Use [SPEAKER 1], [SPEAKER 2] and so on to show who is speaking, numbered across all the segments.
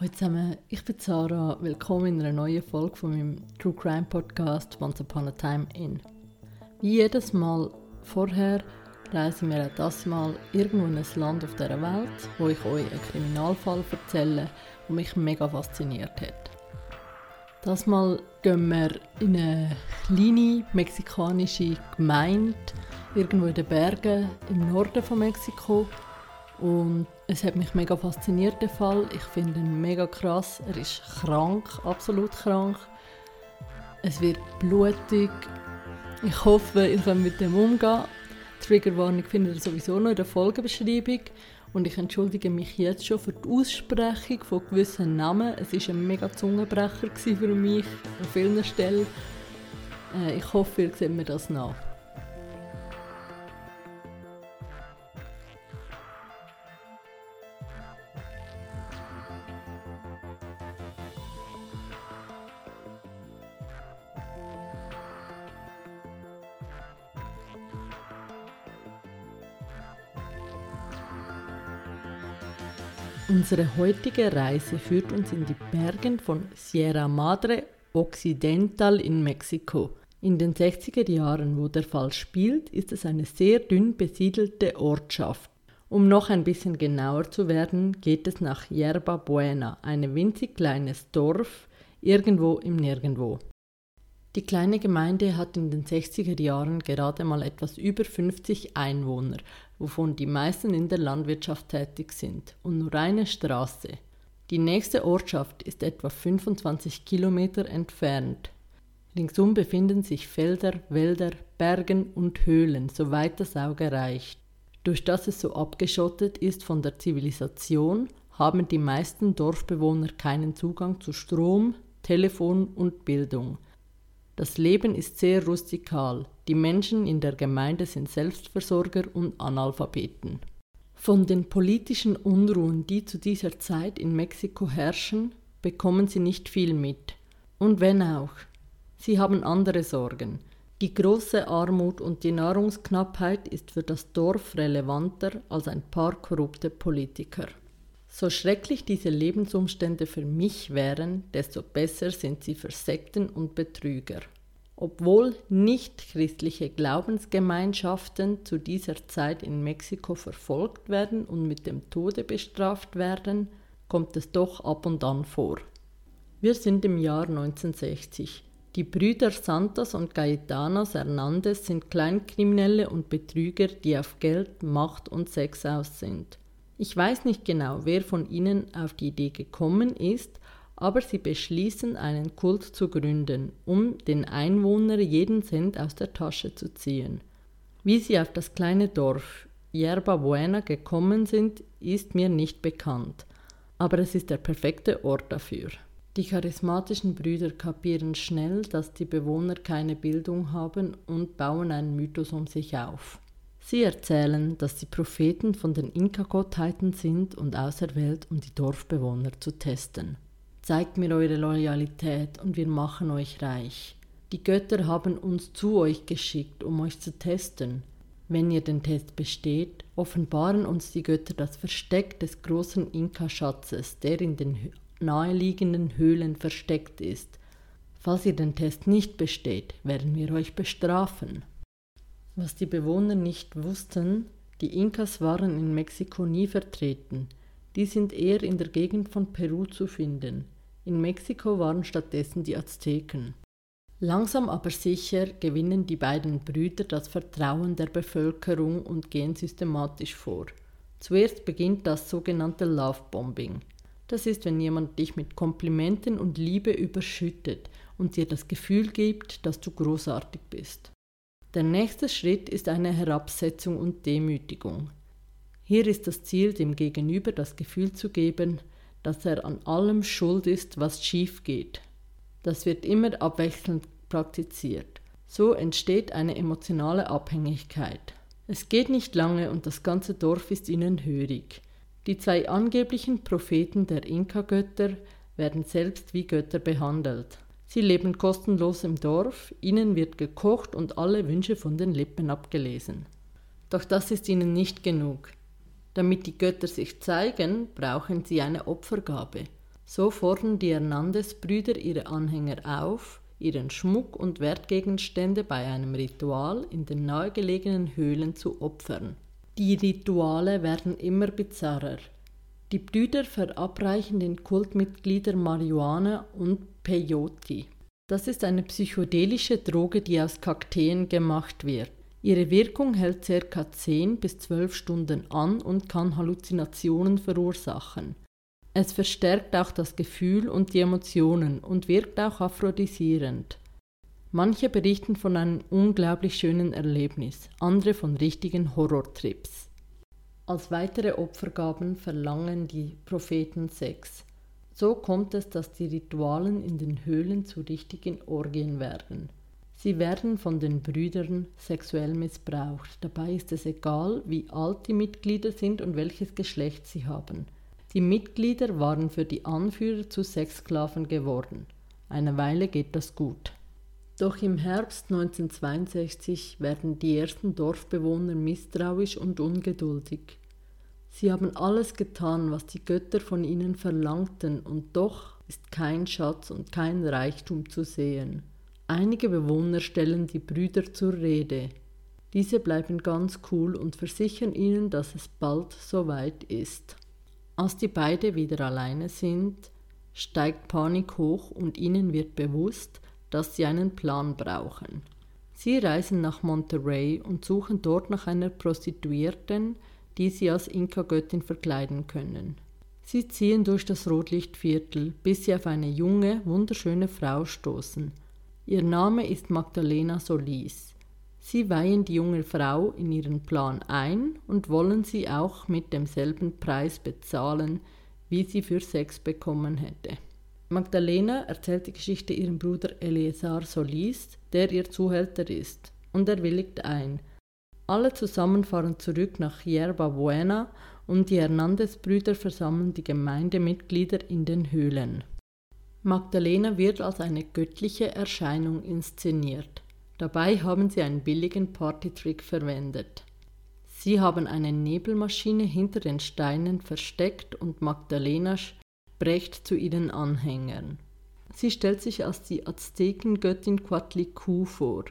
[SPEAKER 1] Hallo zusammen, ich bin Sarah. Willkommen in einer neuen Folge von meinem True Crime Podcast Once Upon a Time In. Wie jedes Mal vorher reisen wir auch das Mal irgendwo in ein Land auf dieser Welt, wo ich euch einen Kriminalfall erzähle, der mich mega fasziniert hat. Das Mal gehen wir in eine kleine mexikanische Gemeinde, irgendwo in den Bergen im Norden von Mexiko. Und es hat mich mega fasziniert, der Fall. Ich finde ihn mega krass. Er ist krank, absolut krank. Es wird blutig. Ich hoffe, ihr könnt mit dem umgehen. Triggerwarnung findet ihr sowieso noch in der Folgenbeschreibung. Und ich entschuldige mich jetzt schon für die Aussprechung von gewissen Namen. Es war ein mega Zungenbrecher für mich an vielen Stellen. Äh, ich hoffe, ihr seht mir das nach. Unsere heutige Reise führt uns in die Bergen von Sierra Madre Occidental in Mexiko. In den 60er Jahren, wo der Fall spielt, ist es eine sehr dünn besiedelte Ortschaft. Um noch ein bisschen genauer zu werden, geht es nach Yerba Buena, ein winzig kleines Dorf irgendwo im Nirgendwo. Die kleine Gemeinde hat in den 60er Jahren gerade mal etwas über 50 Einwohner, wovon die meisten in der Landwirtschaft tätig sind, und nur eine Straße. Die nächste Ortschaft ist etwa 25 Kilometer entfernt. Ringsum befinden sich Felder, Wälder, Bergen und Höhlen, soweit das Auge reicht. Durch das es so abgeschottet ist von der Zivilisation, haben die meisten Dorfbewohner keinen Zugang zu Strom, Telefon und Bildung. Das Leben ist sehr rustikal. Die Menschen in der Gemeinde sind Selbstversorger und Analphabeten. Von den politischen Unruhen, die zu dieser Zeit in Mexiko herrschen, bekommen sie nicht viel mit. Und wenn auch, sie haben andere Sorgen. Die große Armut und die Nahrungsknappheit ist für das Dorf relevanter als ein paar korrupte Politiker. So schrecklich diese Lebensumstände für mich wären, desto besser sind sie für Sekten und Betrüger. Obwohl nichtchristliche Glaubensgemeinschaften zu dieser Zeit in Mexiko verfolgt werden und mit dem Tode bestraft werden, kommt es doch ab und an vor. Wir sind im Jahr 1960. Die Brüder Santos und Gaetanos Hernandez sind Kleinkriminelle und Betrüger, die auf Geld, Macht und Sex aus sind. Ich weiß nicht genau, wer von ihnen auf die Idee gekommen ist, aber sie beschließen, einen Kult zu gründen, um den Einwohnern jeden Cent aus der Tasche zu ziehen. Wie sie auf das kleine Dorf Yerba Buena gekommen sind, ist mir nicht bekannt, aber es ist der perfekte Ort dafür. Die charismatischen Brüder kapieren schnell, dass die Bewohner keine Bildung haben und bauen einen Mythos um sich auf. Sie erzählen, dass sie Propheten von den Inka-Gottheiten sind und auserwählt, um die Dorfbewohner zu testen. Zeigt mir eure Loyalität und wir machen euch reich. Die Götter haben uns zu euch geschickt, um euch zu testen. Wenn ihr den Test besteht, offenbaren uns die Götter das Versteck des großen Inka-Schatzes, der in den naheliegenden Höhlen versteckt ist. Falls ihr den Test nicht besteht, werden wir euch bestrafen. Was die Bewohner nicht wussten, die Inkas waren in Mexiko nie vertreten. Die sind eher in der Gegend von Peru zu finden. In Mexiko waren stattdessen die Azteken. Langsam aber sicher gewinnen die beiden Brüder das Vertrauen der Bevölkerung und gehen systematisch vor. Zuerst beginnt das sogenannte Lovebombing. Das ist, wenn jemand dich mit Komplimenten und Liebe überschüttet und dir das Gefühl gibt, dass du großartig bist. Der nächste Schritt ist eine Herabsetzung und Demütigung. Hier ist das Ziel, dem Gegenüber das Gefühl zu geben, dass er an allem schuld ist, was schief geht. Das wird immer abwechselnd praktiziert. So entsteht eine emotionale Abhängigkeit. Es geht nicht lange und das ganze Dorf ist ihnen hörig. Die zwei angeblichen Propheten der Inka-Götter werden selbst wie Götter behandelt. Sie leben kostenlos im Dorf, ihnen wird gekocht und alle Wünsche von den Lippen abgelesen. Doch das ist ihnen nicht genug. Damit die Götter sich zeigen, brauchen sie eine Opfergabe. So fordern die Hernandez-Brüder ihre Anhänger auf, ihren Schmuck und Wertgegenstände bei einem Ritual in den nahegelegenen Höhlen zu opfern. Die Rituale werden immer bizarrer. Die Brüder verabreichen den Kultmitgliedern Marihuana und Peyote. Das ist eine psychedelische Droge, die aus Kakteen gemacht wird. Ihre Wirkung hält ca. 10 bis 12 Stunden an und kann Halluzinationen verursachen. Es verstärkt auch das Gefühl und die Emotionen und wirkt auch aphrodisierend. Manche berichten von einem unglaublich schönen Erlebnis, andere von richtigen Horrortrips. Als weitere Opfergaben verlangen die Propheten Sex. So kommt es, dass die Ritualen in den Höhlen zu richtigen Orgien werden. Sie werden von den Brüdern sexuell missbraucht. Dabei ist es egal, wie alt die Mitglieder sind und welches Geschlecht sie haben. Die Mitglieder waren für die Anführer zu Sexsklaven geworden. Eine Weile geht das gut. Doch im Herbst 1962 werden die ersten Dorfbewohner misstrauisch und ungeduldig. Sie haben alles getan, was die Götter von ihnen verlangten, und doch ist kein Schatz und kein Reichtum zu sehen. Einige Bewohner stellen die Brüder zur Rede. Diese bleiben ganz cool und versichern ihnen, dass es bald soweit ist. Als die beiden wieder alleine sind, steigt Panik hoch und ihnen wird bewusst, dass sie einen Plan brauchen. Sie reisen nach Monterey und suchen dort nach einer Prostituierten, die sie als Inka-Göttin verkleiden können. Sie ziehen durch das Rotlichtviertel, bis sie auf eine junge, wunderschöne Frau stoßen. Ihr Name ist Magdalena Solis. Sie weihen die junge Frau in ihren Plan ein und wollen sie auch mit demselben Preis bezahlen, wie sie für Sex bekommen hätte. Magdalena erzählt die Geschichte ihrem Bruder Eleazar Solis, der ihr Zuhälter ist, und er willigt ein. Alle zusammen fahren zurück nach Yerba Buena und die Hernandez-Brüder versammeln die Gemeindemitglieder in den Höhlen. Magdalena wird als eine göttliche Erscheinung inszeniert. Dabei haben sie einen billigen Partytrick verwendet. Sie haben eine Nebelmaschine hinter den Steinen versteckt und Magdalena spricht zu ihren Anhängern. Sie stellt sich als die Aztekengöttin Quatlicu vor.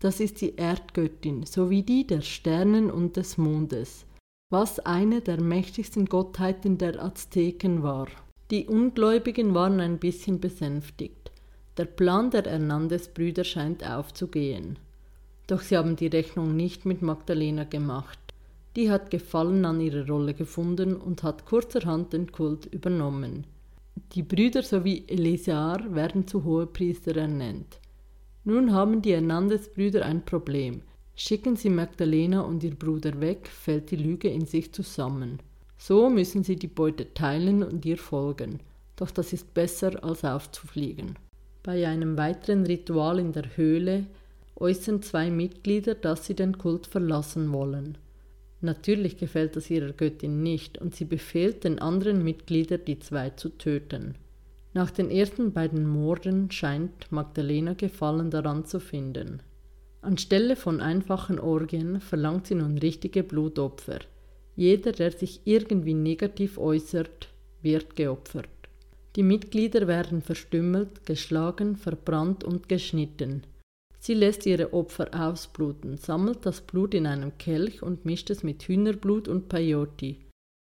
[SPEAKER 1] Das ist die Erdgöttin sowie die der Sternen und des Mondes, was eine der mächtigsten Gottheiten der Azteken war. Die Ungläubigen waren ein bisschen besänftigt. Der Plan der Hernandez-Brüder scheint aufzugehen. Doch sie haben die Rechnung nicht mit Magdalena gemacht. Die hat Gefallen an ihrer Rolle gefunden und hat kurzerhand den Kult übernommen. Die Brüder sowie Elisar werden zu Hohepriester ernannt. Nun haben die Hernandez-Brüder ein Problem. Schicken sie Magdalena und ihr Bruder weg, fällt die Lüge in sich zusammen. So müssen sie die Beute teilen und ihr folgen. Doch das ist besser, als aufzufliegen. Bei einem weiteren Ritual in der Höhle äußern zwei Mitglieder, dass sie den Kult verlassen wollen. Natürlich gefällt das ihrer Göttin nicht und sie befehlt den anderen Mitgliedern, die zwei zu töten. Nach den ersten beiden Morden scheint Magdalena Gefallen daran zu finden. Anstelle von einfachen Orgien verlangt sie nun richtige Blutopfer. Jeder, der sich irgendwie negativ äußert, wird geopfert. Die Mitglieder werden verstümmelt, geschlagen, verbrannt und geschnitten. Sie lässt ihre Opfer ausbluten, sammelt das Blut in einem Kelch und mischt es mit Hühnerblut und Peyote.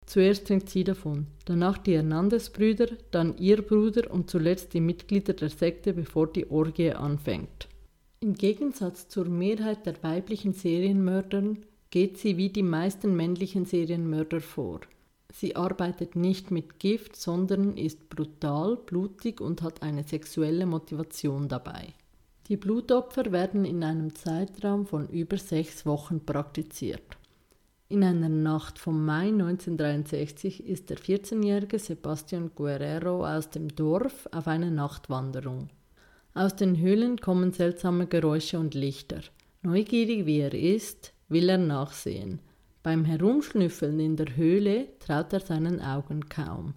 [SPEAKER 1] Zuerst trinkt sie davon, danach die Hernandez-Brüder, dann ihr Bruder und zuletzt die Mitglieder der Sekte, bevor die Orgie anfängt. Im Gegensatz zur Mehrheit der weiblichen Serienmördern geht sie wie die meisten männlichen Serienmörder vor. Sie arbeitet nicht mit Gift, sondern ist brutal, blutig und hat eine sexuelle Motivation dabei. Die Blutopfer werden in einem Zeitraum von über sechs Wochen praktiziert. In einer Nacht vom Mai 1963 ist der 14-jährige Sebastian Guerrero aus dem Dorf auf eine Nachtwanderung. Aus den Höhlen kommen seltsame Geräusche und Lichter. Neugierig wie er ist, will er nachsehen. Beim Herumschnüffeln in der Höhle traut er seinen Augen kaum.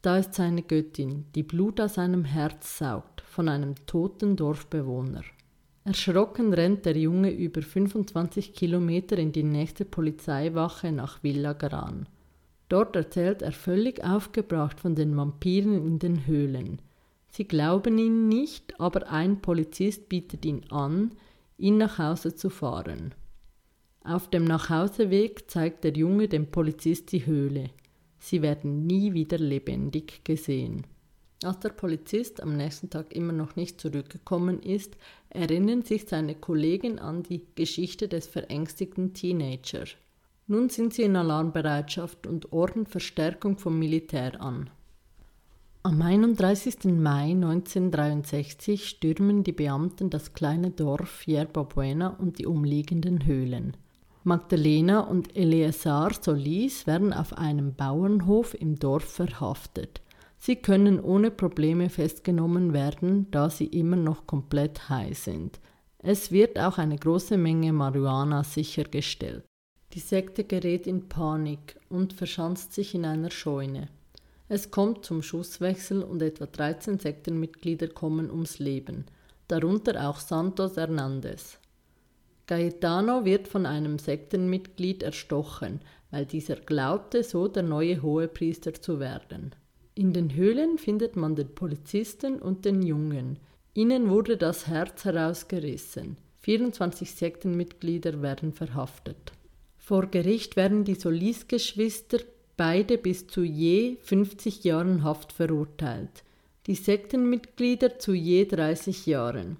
[SPEAKER 1] Da ist seine Göttin, die Blut aus seinem Herz saugt, von einem toten Dorfbewohner. Erschrocken rennt der Junge über 25 Kilometer in die nächste Polizeiwache nach Villa Gran. Dort erzählt er völlig aufgebracht von den Vampiren in den Höhlen. Sie glauben ihn nicht, aber ein Polizist bietet ihn an, ihn nach Hause zu fahren. Auf dem Nachhauseweg zeigt der Junge dem Polizist die Höhle. Sie werden nie wieder lebendig gesehen. Als der Polizist am nächsten Tag immer noch nicht zurückgekommen ist, erinnern sich seine Kollegen an die Geschichte des verängstigten Teenager. Nun sind sie in Alarmbereitschaft und ordnen Verstärkung vom Militär an. Am 31. Mai 1963 stürmen die Beamten das kleine Dorf Yerba Buena und die umliegenden Höhlen. Magdalena und Eleazar Solis werden auf einem Bauernhof im Dorf verhaftet. Sie können ohne Probleme festgenommen werden, da sie immer noch komplett high sind. Es wird auch eine große Menge Marihuana sichergestellt. Die Sekte gerät in Panik und verschanzt sich in einer Scheune. Es kommt zum Schusswechsel und etwa 13 Sektenmitglieder kommen ums Leben, darunter auch Santos Hernandez. Gaetano wird von einem Sektenmitglied erstochen, weil dieser glaubte, so der neue Hohepriester zu werden. In den Höhlen findet man den Polizisten und den Jungen. Ihnen wurde das Herz herausgerissen. 24 Sektenmitglieder werden verhaftet. Vor Gericht werden die Solis-Geschwister beide bis zu je 50 Jahren Haft verurteilt, die Sektenmitglieder zu je 30 Jahren.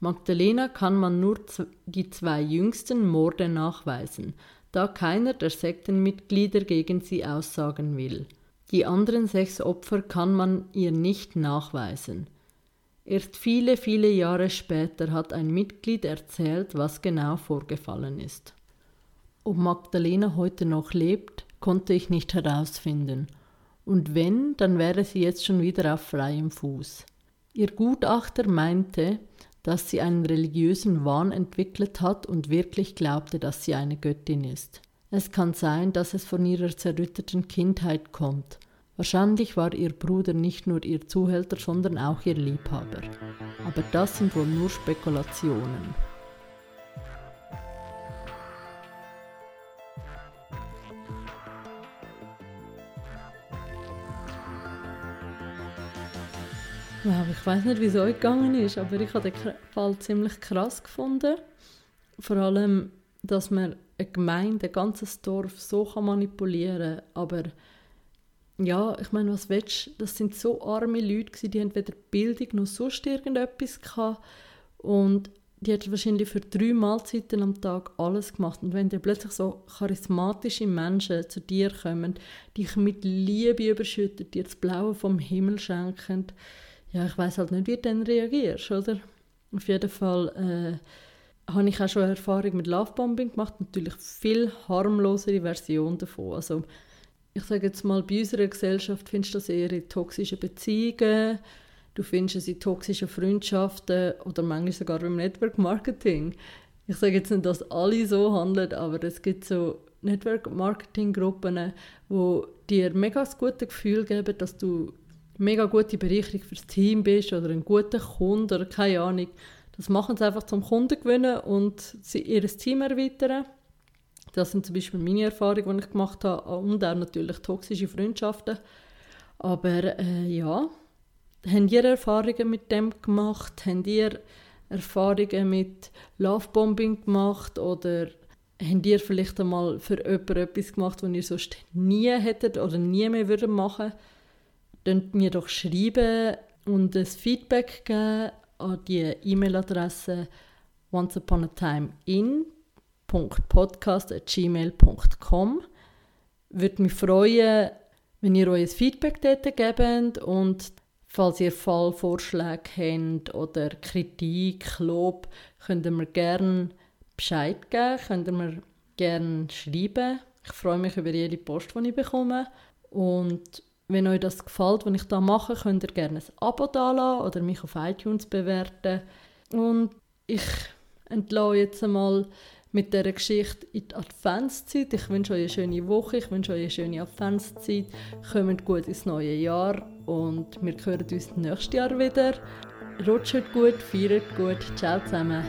[SPEAKER 1] Magdalena kann man nur die zwei jüngsten Morde nachweisen, da keiner der Sektenmitglieder gegen sie aussagen will. Die anderen sechs Opfer kann man ihr nicht nachweisen. Erst viele, viele Jahre später hat ein Mitglied erzählt, was genau vorgefallen ist. Ob Magdalena heute noch lebt, konnte ich nicht herausfinden. Und wenn, dann wäre sie jetzt schon wieder auf freiem Fuß. Ihr Gutachter meinte, dass sie einen religiösen Wahn entwickelt hat und wirklich glaubte, dass sie eine Göttin ist. Es kann sein, dass es von ihrer zerrütteten Kindheit kommt. Wahrscheinlich war ihr Bruder nicht nur ihr Zuhälter, sondern auch ihr Liebhaber. Aber das sind wohl nur Spekulationen. Wow, ich weiß nicht, wie es euch gegangen ist, aber ich habe den Fall ziemlich krass gefunden. Vor allem, dass man eine Gemeinde, ein ganzes Dorf so manipulieren kann. Aber ja, ich meine, was willst du? Das sind so arme Leute, gewesen, die haben weder Bildung noch sonst irgendetwas gehabt. Und die hat wahrscheinlich für drei Mahlzeiten am Tag alles gemacht. Und wenn dir plötzlich so charismatische Menschen zu dir kommen, dich mit Liebe überschütten, dir das Blaue vom Himmel schenken, ja, ich weiß halt nicht, wie du dann reagierst, oder? Auf jeden Fall äh, habe ich auch schon Erfahrung mit Lovebombing gemacht, natürlich viel harmlosere Version davon. Also ich sage jetzt mal, bei unserer Gesellschaft findest du das eher in toxischen Beziehungen, du findest es in toxischen Freundschaften oder manchmal sogar im Network Marketing. Ich sage jetzt nicht, dass alle so handeln, aber es gibt so Network Marketing Gruppen, wo dir mega das gute Gefühl geben, dass du mega gute Bereicherung fürs Team bist oder ein guter Kunde oder keine Ahnung. Das machen sie einfach zum Kunden gewinnen und sie ihr Team erweitern. Das sind zum Beispiel meine Erfahrungen, die ich gemacht habe und auch natürlich toxische Freundschaften. Aber äh, ja, haben ihr Erfahrungen mit dem gemacht? Habt ihr Erfahrungen mit Lovebombing gemacht oder habt ihr vielleicht einmal für jemanden etwas gemacht, was ihr sonst nie hättet oder nie mehr würdet machen könnt mir doch schreiben und ein Feedback geben an die E-Mail-Adresse onceuponaTime.in.podcast.gmail.com. Würde mich freuen, wenn ihr ein Feedback dort gebt und falls ihr Fallvorschläge habt oder Kritik, Lob, könnt ihr mir gerne Bescheid geben, könnt ihr mir gerne schreiben. Ich freue mich über jede Post, die ich bekomme. Und wenn euch das gefällt, was ich da mache, könnt ihr gerne ein Abo da oder mich auf iTunes bewerten. Und ich entlasse jetzt einmal mit dieser Geschichte in die Adventszeit. Ich wünsche euch eine schöne Woche, ich wünsche euch eine schöne Adventszeit. Kommt gut ins neue Jahr und wir hören uns nächstes Jahr wieder. Rutscht gut, feiert gut. Ciao zusammen.